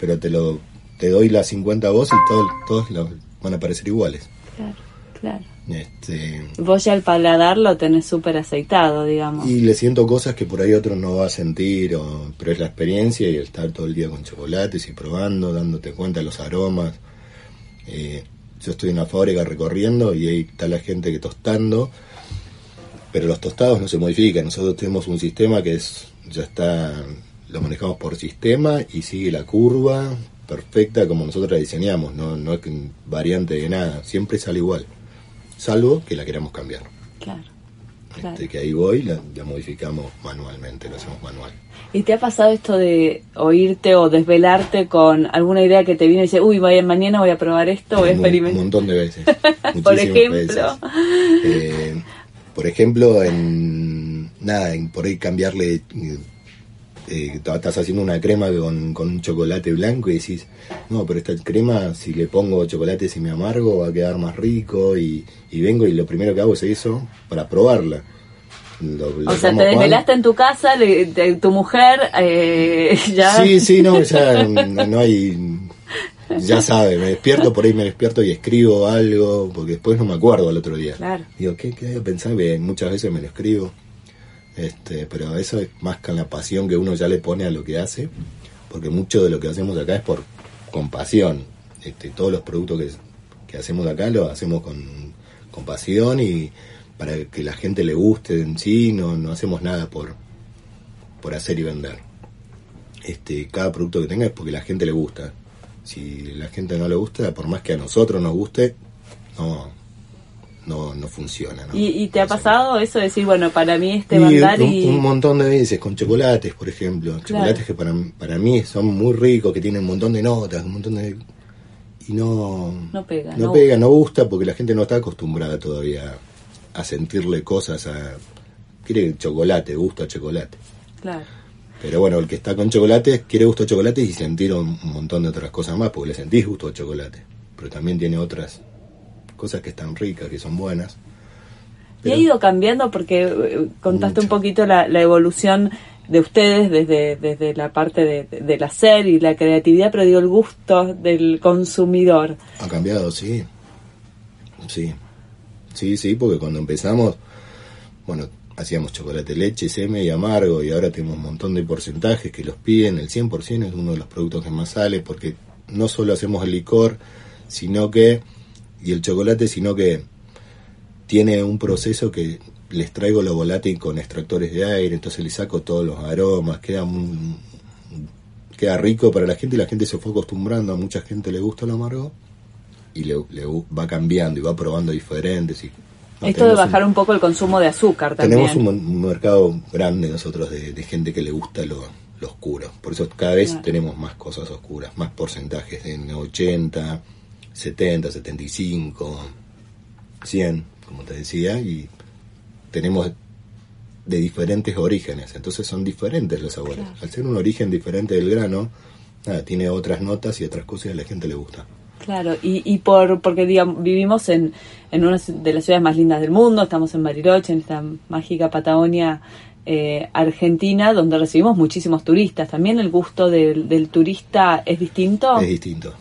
Pero te lo te doy las 50 a vos y todo- todos van a parecer iguales. Claro, claro. Este, Vos ya el paladar lo tenés súper aceitado, digamos. Y le siento cosas que por ahí otro no va a sentir, o, pero es la experiencia y el estar todo el día con chocolates y probando, dándote cuenta de los aromas. Eh, yo estoy en una fábrica recorriendo y ahí está la gente que tostando, pero los tostados no se modifican. Nosotros tenemos un sistema que es ya está, lo manejamos por sistema y sigue la curva perfecta como nosotros la diseñamos, no, no es variante de nada, siempre sale igual, salvo que la queramos cambiar. Claro, claro. Este, que ahí voy, la, la modificamos manualmente, lo hacemos manual. ¿Y te ha pasado esto de oírte o desvelarte con alguna idea que te viene y dice, uy, vaya, mañana voy a probar esto, voy a Un, un experimentar? montón de veces. Por ejemplo. veces. Eh, por ejemplo, en nada, en por ahí cambiarle. Eh, estás haciendo una crema con, con un chocolate blanco y decís, no, pero esta crema, si le pongo chocolate semi amargo, va a quedar más rico. Y, y vengo y lo primero que hago es eso para probarla. Lo- lo O sea, te desvelaste en tu casa, le- te- tu mujer eh, ya... Sí, sí, no, ya no, no hay. Ya sabe, me despierto, por ahí me despierto y escribo algo, porque después no me acuerdo al otro día. Claro. Digo, ¿qué, qué había pensado? Muchas veces me lo escribo. Este, pero eso es más con la pasión que uno ya le pone a lo que hace, porque mucho de lo que hacemos acá es por con pasión. Este, todos los productos que, que hacemos acá los hacemos con, con pasión y para que la gente le guste en sí, no, no hacemos nada por, por hacer y vender. Este, cada producto que tenga es porque la gente le gusta. Si la gente no le gusta, por más que a nosotros nos guste, no, no, no funciona. ¿no? ¿Y, y te ha No pasado eso de decir, bueno, para mí este bandar un, y... un montón de veces con chocolates, por ejemplo. Chocolates que para, para mí son muy ricos, que tienen un montón de notas, un montón de... Y no... No pega, No no pega, no gusta porque la gente no está acostumbrada todavía a sentirle cosas a... Quiere chocolate, gusto a chocolate. Claro. Pero bueno, el que está con chocolate quiere gusto a chocolate y sentir un montón de otras cosas más, porque le sentís gusto a chocolate. Pero también tiene otras cosas que están ricas, que son buenas. Y Pero- ha ido cambiando porque eh, contaste un poquito la, la evolución de ustedes desde, desde la parte de, de- del hacer y la creatividad, pero digo el gusto del consumidor. Ha cambiado, sí. Sí. Sí, sí, porque cuando empezamos, bueno, hacíamos chocolate leche, seme y amargo y ahora tenemos un montón de porcentajes que los piden, el 100% es uno de los productos que más sale porque no solo hacemos el licor, sino que, y el chocolate, sino que tiene un proceso que les traigo lo volátil con extractores de aire, entonces le saco todos los aromas, queda un, queda rico para la gente y la gente se fue acostumbrando, a mucha gente le gusta lo amargo y le, le va cambiando y va probando diferentes. Y, no, Esto de bajar un, un poco el consumo de azúcar también. Tenemos un, un mercado grande nosotros de, de gente que le gusta lo, lo oscuro, por eso cada vez Claro. tenemos más cosas oscuras, más porcentajes en 80, 70, 75, 100, como te decía, y tenemos de diferentes orígenes, entonces son diferentes los sabores. Claro. Al ser un origen diferente del grano, nada, tiene otras notas y otras cosas y a la gente le gusta. Claro, y, y por porque digamos, vivimos en, en una de las ciudades más lindas del mundo, estamos en Bariloche, en esta mágica Patagonia eh, argentina, donde recibimos muchísimos turistas. También el gusto del, del turista es distinto. Es distinto.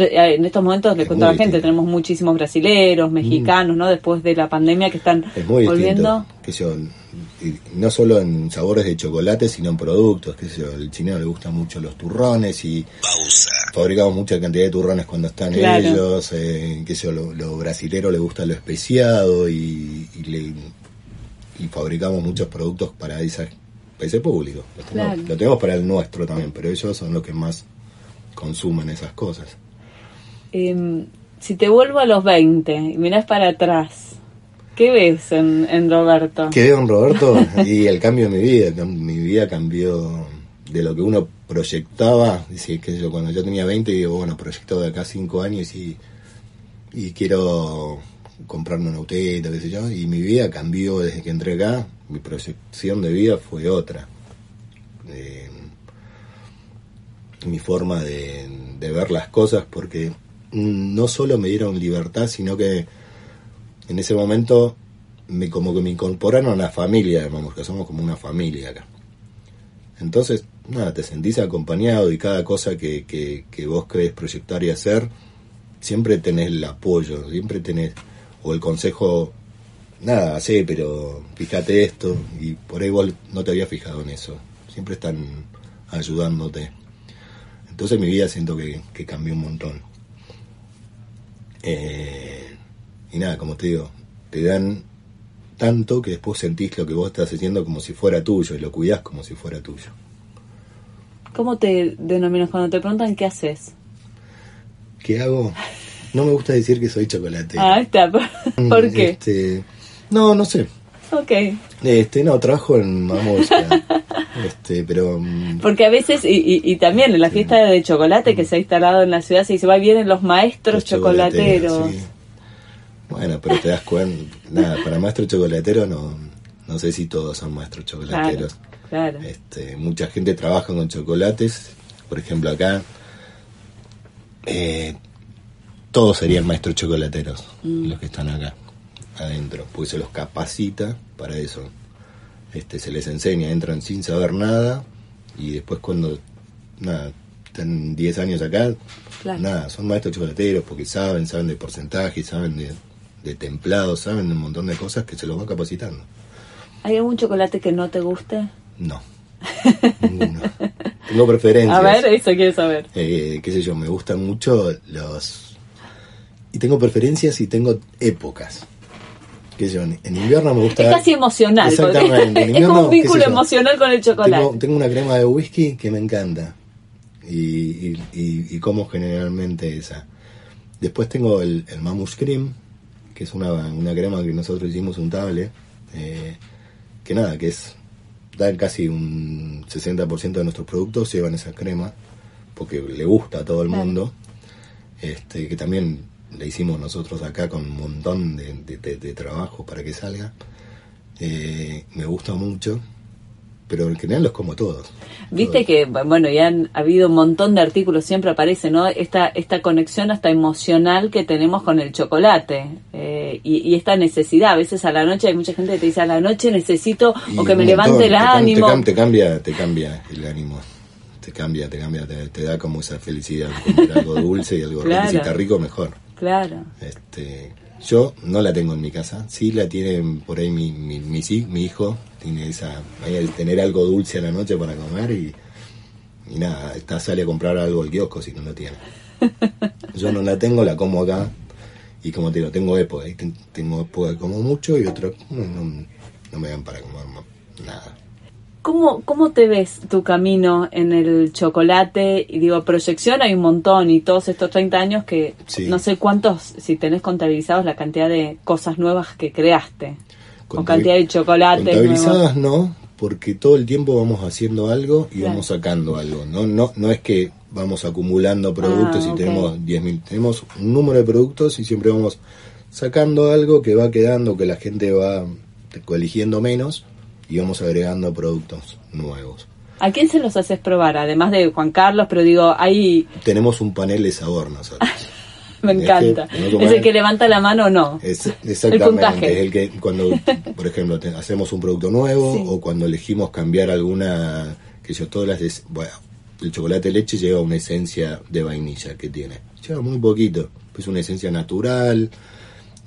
Eh, En estos momentos le Es cuento a la gente, distinto. tenemos muchísimos brasileros, mexicanos, ¿no? Después de la pandemia que están Es muy volviendo. Que yo, y no solo en sabores de chocolate, sino en productos. Que yo, el chino le gustan mucho los turrones y fabricamos mucha cantidad de turrones cuando están Claro. ellos. Eh, que yo, lo, lo brasilero le gusta lo especiado y, y, le- y fabricamos muchos productos para, esa, para ese público. Lo tenemos, Claro. lo tenemos para el nuestro también, pero ellos son los que más consumen esas cosas. Eh, si te vuelvo a los 20 y mirás para atrás, ¿qué ves en, Roberto? ¿Qué veo en Roberto? Y el cambio de mi vida. Mi vida cambió de lo que uno proyectaba. Dice, que yo cuando yo tenía 20, digo, bueno, proyecto de acá 5 años y, y quiero comprarme un autito, qué sé yo. Y mi vida cambió desde que entré acá. Mi proyección de vida fue otra. Eh, mi forma de, de ver las cosas, porque no solo me dieron libertad, sino que en ese momento me como que me incorporaron a la familia de Mamusca, somos como una familia acá. Entonces, nada, te sentís acompañado y cada cosa que, que, que vos querés proyectar y hacer, siempre tenés el apoyo, siempre tenés, o el consejo, nada, hacé, pero fíjate esto, y por ahí vos no te habías fijado en eso, siempre están ayudándote. Entonces mi vida siento que, que cambió un montón. Eh, y nada, como te digo, te dan tanto que después sentís lo que vos estás haciendo como si fuera tuyo y lo cuidás como si fuera tuyo. ¿Cómo te denominas cuando te preguntan qué haces? ¿Qué hago? No me gusta decir que soy chocolate. Ah, está. ¿Por qué? Este, no, no sé. Ok. Este, no, trabajo en Mamusca. este, pero mm, Porque a veces, y, y, y también en la fiesta de chocolate que se ha instalado en la ciudad, se dice, va, vienen los maestros los chocolateros. sí. Bueno, pero te das cuenta, nada, para maestro chocolatero no, no sé si todos son maestros chocolateros. Claro. Este, mucha gente trabaja con chocolates, por ejemplo acá, eh, todos serían maestros chocolateros, los que están acá, adentro, porque se los capacita para eso. Este, se les enseña, entran sin saber nada y después cuando, nada, están 10 años acá, Claro. nada, son maestros chocolateros porque saben, saben de porcentaje, saben de, de templados, saben de un montón de cosas que se los va capacitando. ¿Hay algún chocolate que no te guste? No. Ninguno. Tengo preferencias. A ver, eso quiero saber. Eh, qué sé yo, me gustan mucho los... Y tengo preferencias y tengo épocas. Qué sé yo, en invierno me gusta... Es casi emocional. porque Exactamente. en es como un vínculo emocional con el chocolate. Tengo, tengo una crema de whisky que me encanta. Y, y, y- y como generalmente esa. Después tengo el, el Mamus Cream, que es una, una crema que nosotros hicimos untable, eh, que nada, que es, da casi un 60% de nuestros productos llevan esa crema, porque le gusta a todo el Claro. mundo, este, que también le hicimos nosotros acá con un montón de, de- trabajo para que salga. Eh, me gusta mucho, pero en general los como todos. Viste Todos. que, bueno, ya han habido un montón de artículos, siempre aparece, ¿no? Esta, esta conexión hasta emocional que tenemos con el chocolate eh, y, y esta necesidad. A veces a la noche hay mucha gente que te dice, a la noche necesito Y o que me levante el te ánimo. Te, cam- te cambia, te cambia el ánimo. Te cambia, te cambia, te, te da como esa felicidad. Comer algo dulce y algo rico. Claro. Y Si está rico, mejor. Claro. Este, yo no la tengo en mi casa. Sí la tiene por ahí mi, mi, mi, hi- mi hijo. Tiene esa, el tener algo dulce a la noche para comer y, y nada, está, sale a comprar algo al kiosco si no lo tiene. Yo no la tengo, la como acá. Y como te digo, tengo época. ten- Tengo época que como mucho y otro no, no, no me dan para comer nada. ¿Cómo, ¿Cómo te ves tu camino en el chocolate? Y digo, proyección hay un montón y todos estos 30 años que Sí. no sé cuántos, si tenés contabilizados la cantidad de cosas nuevas que creaste. Con Contabil- cantidad de chocolates nuevos. Contabilizadas no, porque todo el tiempo vamos haciendo algo y Claro. vamos sacando algo. No, no, no es que vamos acumulando productos Ah, y ok. tenemos 10.000, tenemos un número de productos y siempre vamos sacando algo que va quedando, que la gente va eligiendo menos y vamos agregando productos nuevos. ¿A quién se los haces probar? Además de Juan Carlos, pero digo, ahí Tenemos un panel de sabor nosotros. me Es que encanta. ¿Es el que levanta la mano o no? Es, El exactamente, puntaje. es el que cuando, por ejemplo, te- hacemos un producto nuevo Sí. o cuando elegimos cambiar alguna, que yo todas las, bueno, el chocolate leche lleva una esencia de vainilla que tiene, lleva muy poquito, es una esencia natural,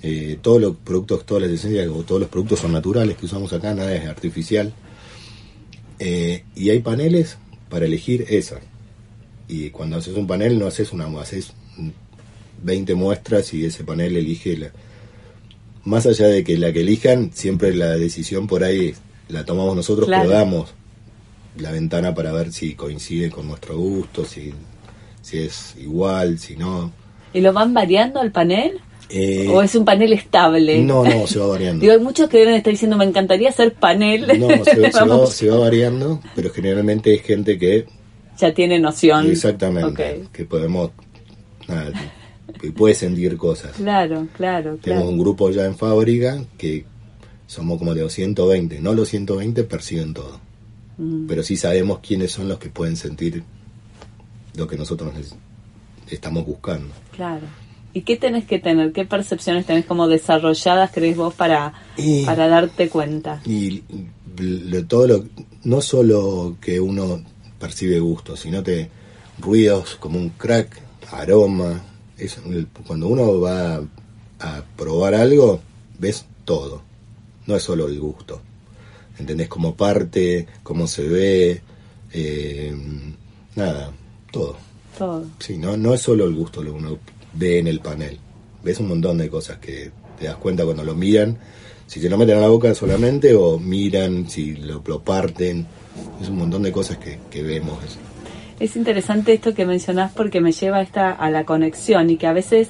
eh, todos los productos, todas las esencias o todos los productos son naturales que usamos acá, nada es artificial, Eh, y hay paneles para elegir esa, y cuando haces un panel no haces una, haces 20 muestras y ese panel elige la, más allá de que la que elijan, siempre la decisión por ahí la tomamos nosotros, Claro. pero damos la ventana para ver si coincide con nuestro gusto, si, si es igual, si no. ¿Y lo van variando al panel? Eh, ¿O es un panel estable? No, no, se va variando. Digo, hay muchos que deben estar diciendo, me encantaría hacer panel. No, se, va- se va, Vamos. se va variando, pero generalmente es gente que Ya tiene noción. exactamente, que podemos, nada, que puede sentir cosas. Claro, claro, Tenemos claro. un grupo ya en fábrica que somos como de los 120. No los 120 perciben todo. Mm. Pero sí sabemos quiénes son los que pueden sentir lo que nosotros estamos buscando. Claro. ¿Y qué tenés que tener? ¿Qué percepciones tenés como desarrolladas, crees vos, para, Y- para darte cuenta? Y lo- todo lo, no solo que uno percibe gusto, sino que ruidos como un crack, aroma. Es, cuando uno va a probar algo, ves todo. No es solo el gusto. ¿Entendés? Como parte, cómo se ve, eh, nada, todo. Todo. Sí, no, no es solo el gusto lo que uno ve en el panel. Ves un montón de cosas que te das cuenta cuando lo miran. Si se lo meten a la boca solamente o miran, si lo, lo parten. Es un montón de cosas que, que vemos. Es interesante esto que mencionás porque me lleva a esta, a la conexión y que a veces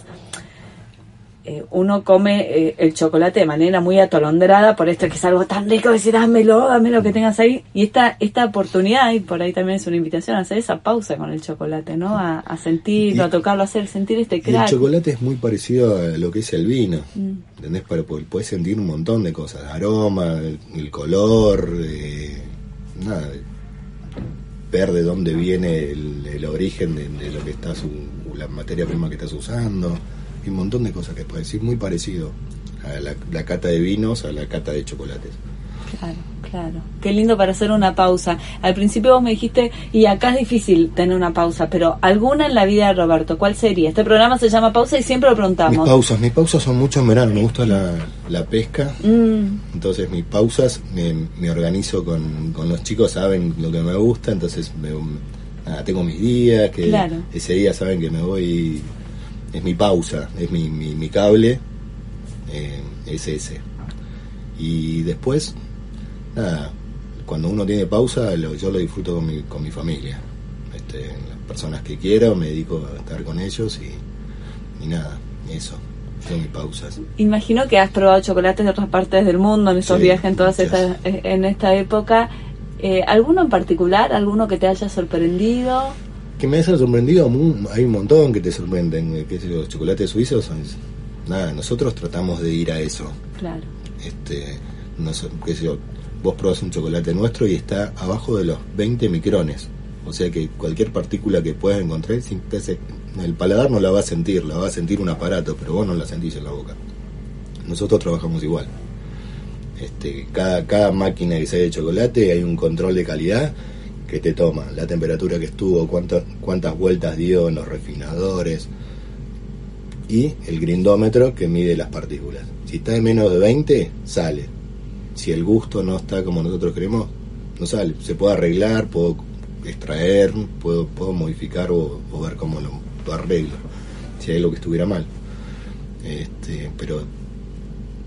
eh, uno come eh, el chocolate de manera muy atolondrada por esto que es algo tan rico, decir dámelo, dame lo que tengas ahí. Y esta, esta oportunidad, y por ahí también es una invitación a hacer esa pausa con el chocolate, ¿no? A, a sentirlo, Y- a tocarlo, a hacer sentir este Y el crack. chocolate es muy parecido a lo que es el vino. Mm. ¿Entendés? Pero pu- puedes sentir un montón de cosas. Aroma, el, el color, eh, nada. Ver de dónde viene el, el origen de, de lo que estás, la materia prima que estás usando. Y un montón de cosas que puedes decir muy parecido a la, la cata de vinos, a la cata de chocolates. Claro, claro. Qué lindo para hacer una pausa. Al principio vos me dijiste, y acá es difícil tener una pausa, pero alguna en la vida de Roberto, ¿cuál sería? Este programa se llama Pausa y siempre lo Mis preguntamos. pausas, mis pausas son mucho en verano. Me gusta la, la pesca. Mm, Entonces mis pausas me, me organizo con, con los chicos, saben lo que me gusta, entonces me- nada, tengo mis días, que Claro. ese día saben que me voy, es mi pausa, es mi, mi, mi cable, eh, es ese. Y después, nada, cuando uno tiene pausa, lo- yo lo disfruto con mi, con mi familia. Este, las personas que quiero, me dedico a estar con ellos y, y nada, eso. tengo mis pausas. Imagino que has probado chocolates de otras partes del mundo en esos Sí, viajes en todas estas, eh, en esta época. Eh, ¿Alguno en particular? ¿Alguno que te haya sorprendido? Que me haya sorprendido, hay un montón que te sorprenden, eh, yo, los chocolates suizos, nada, nosotros tratamos de ir a eso. Claro. Este, no sé, qué sé yo, vos probás un chocolate nuestro y está abajo de los 20 micrones. O sea que cualquier partícula que puedas encontrar, el paladar no la va a sentir, la va a sentir un aparato, pero vos no la sentís en la boca. Nosotros trabajamos igual. Este, cada, cada máquina que se de chocolate hay un control de calidad que te toma la temperatura que estuvo, cuántas, cuántas vueltas dio en los refinadores y el grindómetro que mide las partículas. Si está en menos de 20, sale. Si el gusto no está como nosotros queremos, no sale. Se puede arreglar, puedo extraer, puedo, puedo modificar o, ver cómo lo, lo arreglo. Si hay algo que estuviera mal. Este, pero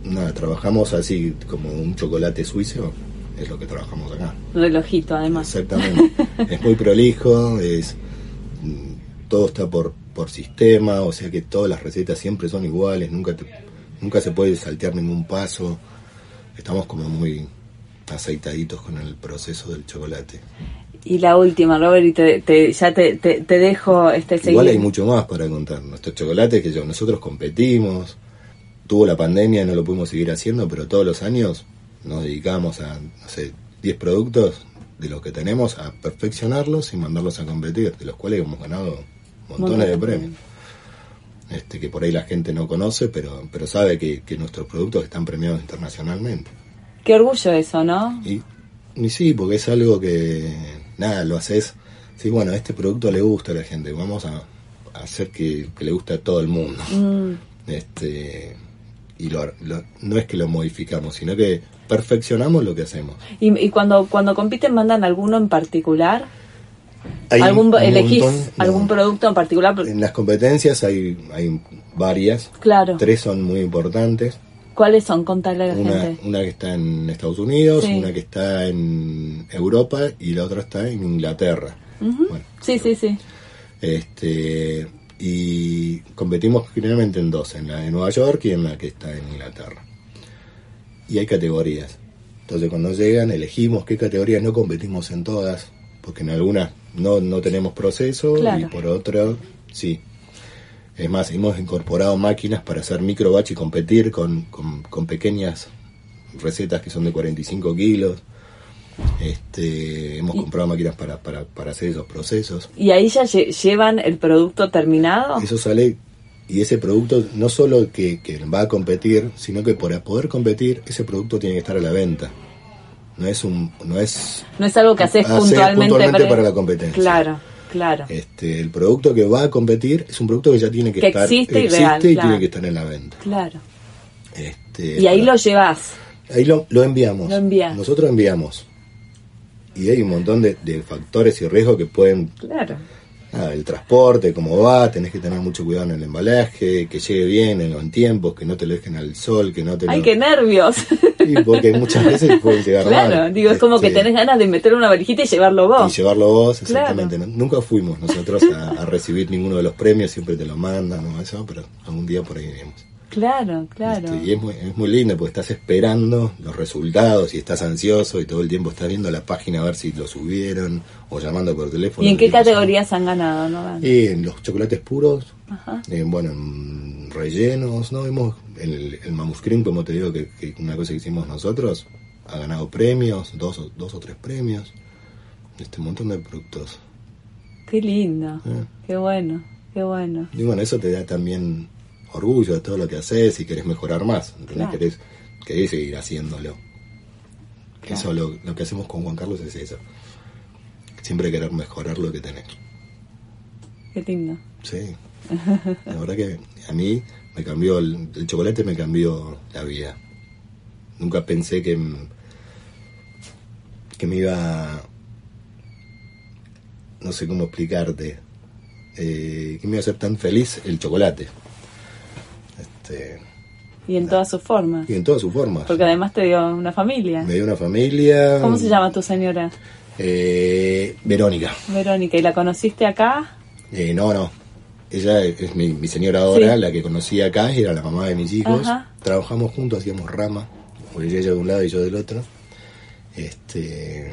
nada, trabajamos así como un chocolate suizo, es lo que trabajamos acá. Relojito, además. Exactamente. es muy prolijo, es mm, todo está por, por sistema, o sea que todas las recetas siempre son iguales, nunca te- nunca se puede saltear ningún paso. Estamos como muy aceitaditos con el proceso del chocolate. Y la última, Robert, y te, te- ya te, te, te dejo este Igual hay mucho más para contar. Nuestros chocolates que yo, nosotros competimos, tuvo la pandemia, no lo pudimos seguir haciendo, pero todos los años nos dedicamos a, no sé, 10 productos de los que tenemos a perfeccionarlos y mandarlos a competir, de los cuales hemos ganado montones de premios. Este, que por ahí la gente no conoce, pero, pero sabe que, que nuestros productos están premiados internacionalmente. Qué orgullo eso, ¿no? Y, y sí, porque es algo que, nada, lo haces, sí, bueno, este producto le gusta a la gente, vamos a, a hacer que, que le guste a todo el mundo. Mm, Este, y lo, lo- no es que lo modificamos, sino que perfeccionamos lo que hacemos. Y, y cuando, cuando compiten, ¿mandan alguno en particular? Hay ¿Algún, ¿Elegís no. algún producto en particular? En las competencias hay, hay varias, Claro. tres son muy importantes. ¿Cuáles son? Contale a la Una, gente. una que está en Estados Unidos, Sí. una que está en Europa y la otra está en Inglaterra. Bueno, Sí, sí, sí. Este, y competimos generalmente en dos, en la de Nueva York y en la que está en Inglaterra. Y hay categorías. Entonces cuando llegan elegimos qué categorías, no competimos en todas, porque en algunas no, no tenemos proceso Claro. y por otras sí. Es más, hemos incorporado máquinas para hacer micro batch y competir con, con, con pequeñas recetas que son de 45 kilos. Este, hemos Y- comprado máquinas para, para, para hacer esos procesos. ¿Y ahí ya lle- llevan el producto terminado? Eso sale y ese producto no solo que, que va a competir, sino que para poder competir ese producto tiene que estar a la venta. No es un no es No es algo que haces puntualmente, puntualmente para la competencia. Claro, claro. este el producto que va a competir es un producto que ya tiene que, Que estar existe y real, y claro. tiene que estar en la venta. Claro. Este, Y ahí para- lo llevas. ahí lo, lo enviamos. Lo envías. Nosotros enviamos. Y hay un montón de, de factores y riesgos que pueden Claro. Nada, el transporte, cómo va, tenés que tener mucho cuidado en el embalaje, que llegue bien en los tiempos, que no te lo dejen al sol, que no te ¡Ay, lo... qué nervios! Sí, porque muchas veces pueden llegar claro, mal. digo, es como que Este, tenés ganas de meter una varijita y llevarlo Y vos. llevarlo vos, exactamente. Nunca fuimos nosotros a, a recibir ninguno de los premios, siempre te lo mandan, ¿no? Eso, pero algún día por ahí iremos. Claro, claro. Este, y es muy, es muy lindo porque estás esperando los resultados y estás ansioso y todo el tiempo estás viendo la página a ver si lo subieron o llamando por teléfono. ¿Y en qué categorías han ganado, no? Y en los chocolates puros, Ajá. eh, bueno, en rellenos, ¿no? Hemos, el, el mamuscrim, como te digo, que, que una cosa que hicimos nosotros, ha ganado premios, dos, o- dos o tres premios, este montón de productos. Qué lindo. Eh. Qué bueno, qué bueno. Y bueno, eso te da también orgullo de todo lo que haces y querés mejorar más, ¿entendés? Claro. Querés, querés seguir haciéndolo. Claro. Eso lo, lo que hacemos con Juan Carlos es eso. Siempre querer mejorar lo que tenés. Qué lindo. Sí. La verdad que a mí me cambió, el, el chocolate me cambió la vida. Nunca pensé que, que me iba, no sé cómo explicarte, eh, que me iba a hacer tan feliz el chocolate. Este, Y en todas sus formas. y en todas sus formas. Porque además te dio una familia. Me dio una familia. ¿Cómo se llama tu señora? Eh, Verónica. Verónica. ¿Y la conociste acá? Eh, no, no. ella es mi, mi señora ahora, Sí. la que conocí acá, era la mamá de mis hijos. Ajá. Trabajamos juntos, hacíamos rama, ella de un lado y yo del otro. Este,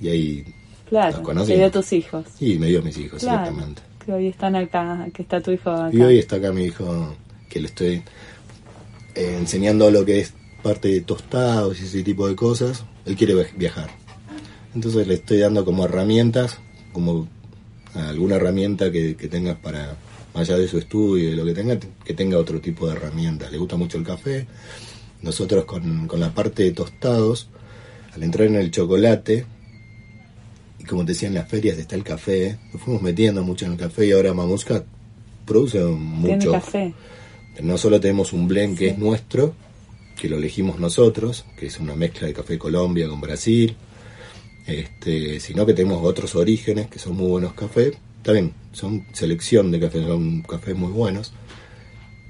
y ahí Claro, te dio tus hijos. y me dio mis hijos, Claro, exactamente. que hoy están acá, que está tu hijo acá. Y hoy está acá mi hijo, que le estoy eh, enseñando lo que es parte de tostados y ese tipo de cosas. Él quiere viaj- viajar. Entonces le estoy dando como herramientas, como alguna herramienta que, que tengas para, más allá de su estudio y de lo que tenga, que tenga otro tipo de herramientas. Le gusta mucho el café. Nosotros con, con la parte de tostados, al entrar en el chocolate, y como te decía en las ferias está el café, nos fuimos metiendo mucho en el café y ahora Mamuska produce Tiene mucho. café. No solo tenemos un blend que es nuestro, que lo elegimos nosotros, que es una mezcla de café Colombia con Brasil, este, sino que tenemos otros orígenes que son muy buenos cafés. También son selección de cafés, son cafés muy buenos.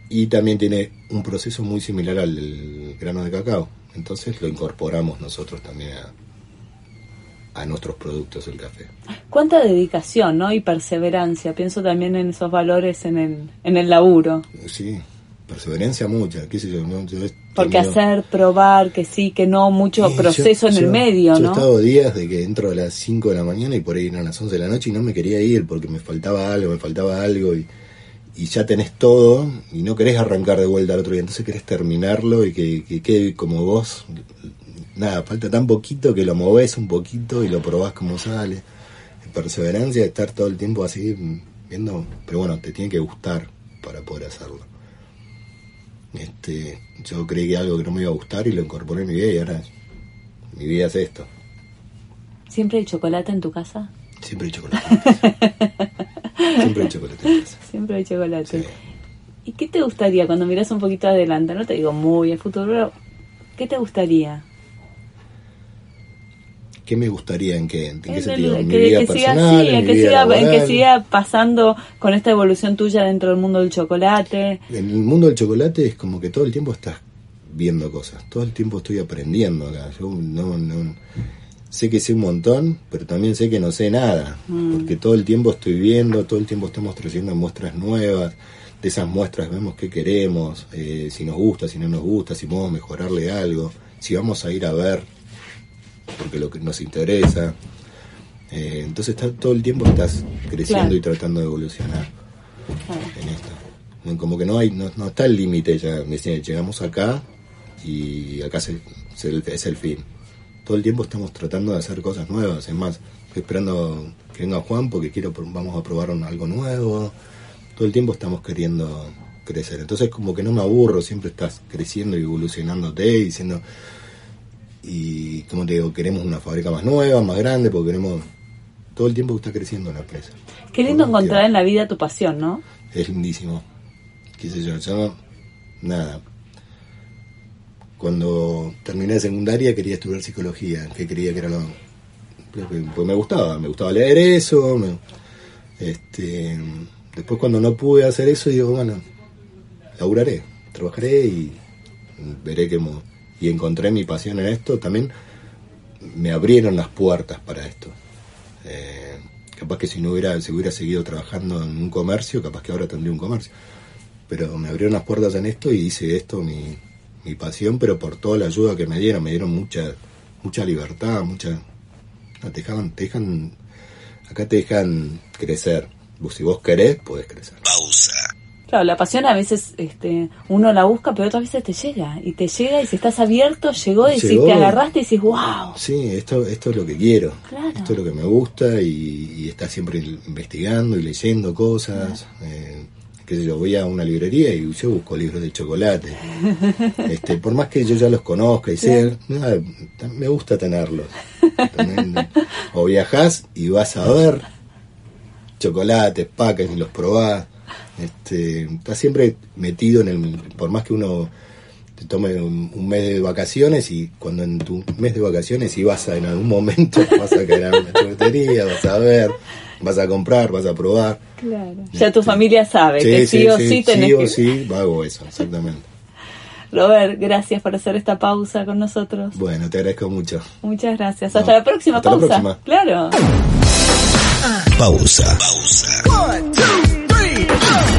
Y también tiene un proceso muy similar al del grano de cacao. Entonces lo incorporamos nosotros también a, a nuestros productos el café. Cuánta dedicación, ¿no? Y perseverancia. Pienso también en esos valores en el, en el laburo. Sí, perseverancia mucha, qué sé yo. ¿no? Yo Porque hacer, probar, que sí, que no, mucho Sí, proceso yo- en el medio, yo ¿no? he estado días de que entro a las 5 de la mañana y por ahí eran las 11 de la noche y no me quería ir porque me faltaba algo, me faltaba algo y, y ya tenés todo y no querés arrancar de vuelta al otro día, entonces querés terminarlo y que, que quede como vos. Nada, falta tan poquito que lo movés un poquito y lo probás como sale. Perseverancia estar todo el tiempo así viendo, pero bueno, te tiene que gustar para poder hacerlo. Este, yo creí que algo que no me iba a gustar y lo incorporé en mi vida y ahora mi vida es esto. ¿Siempre hay chocolate en tu casa? Siempre hay chocolate. Siempre hay chocolate. en casa. Siempre hay chocolate. Sí. ¿Y qué te gustaría cuando miras un poquito adelante? No te digo muy el futuro, pero ¿qué te gustaría? ¿Qué me gustaría en qué, en qué En sentido? ¿En mi vida personal? en que siga, pasando con esta evolución tuya dentro del mundo del chocolate. En el mundo del chocolate es como que todo el tiempo estás viendo cosas, todo el tiempo estoy aprendiendo acá. Yo no, no sé que sé un montón, pero también sé que no sé nada, porque todo el tiempo estoy viendo, todo el tiempo estamos trayendo muestras nuevas. De esas muestras vemos qué queremos, eh, si nos gusta, si no nos gusta, si podemos mejorarle algo, si vamos a ir a ver, porque lo que nos interesa. Eh, entonces está, todo el tiempo estás creciendo Claro. y tratando de evolucionar Claro. en esto. Como que no hay, no, no está el límite ya. Me decían, llegamos acá y acá se- se- es el fin. Todo el tiempo estamos tratando de hacer cosas nuevas. Es más, estoy esperando que venga Juan porque quiero vamos a probar un- algo nuevo. Todo el tiempo estamos queriendo crecer. Entonces como que no me aburro, siempre estás creciendo y evolucionándote y diciendo y como te digo, queremos una fábrica más nueva, más grande, porque queremos todo el tiempo está creciendo la empresa. Qué lindo encontrar tiempo. en la vida tu pasión, ¿no? Es lindísimo. Qué sé yo, yo nada. Cuando terminé de secundaria quería estudiar psicología, que creía que era lo, que pues me gustaba, me gustaba leer eso, me- este después cuando no pude hacer eso digo, bueno, laburaré, trabajaré y veré que mo- y encontré mi pasión en esto, también me abrieron las puertas para esto. Eh, capaz que si no hubiera, si hubiera seguido trabajando en un comercio, capaz que ahora tendría un comercio. Pero me abrieron las puertas en esto y hice esto mi, mi pasión, pero por toda la ayuda que me dieron, me dieron mucha, mucha libertad, mucha, te dejaban, te dejan, acá te dejan crecer. Si vos querés, podés crecer. Claro, la pasión a veces este, uno la busca, pero otras veces te llega. Y te llega y si estás abierto, llegó y si te agarraste y dices, wow. Sí, esto, esto es lo que quiero. Claro. Esto es lo que me gusta y, y estar siempre investigando y leyendo cosas. Eh, qué sé yo, voy a una librería y yo busco libros de chocolate. este, por más que yo ya los conozca y sé, nada, me gusta tenerlos. También, o viajás y vas a ver chocolates, pacas y los probás. Este, estás siempre metido en el, por más que uno te tome un, un mes de vacaciones y cuando en tu mes de vacaciones y vas a en algún momento vas a caer a una vas a ver, vas a comprar, vas a probar. Claro. Ya tu familia sabe que sí, o sí, tenés sí o que... sí, hago eso, exactamente. Robert, gracias por hacer esta pausa con nosotros. Bueno, te agradezco mucho. Muchas gracias. No, Hasta la próxima hasta la pausa. próxima. Claro. Pausa. Three.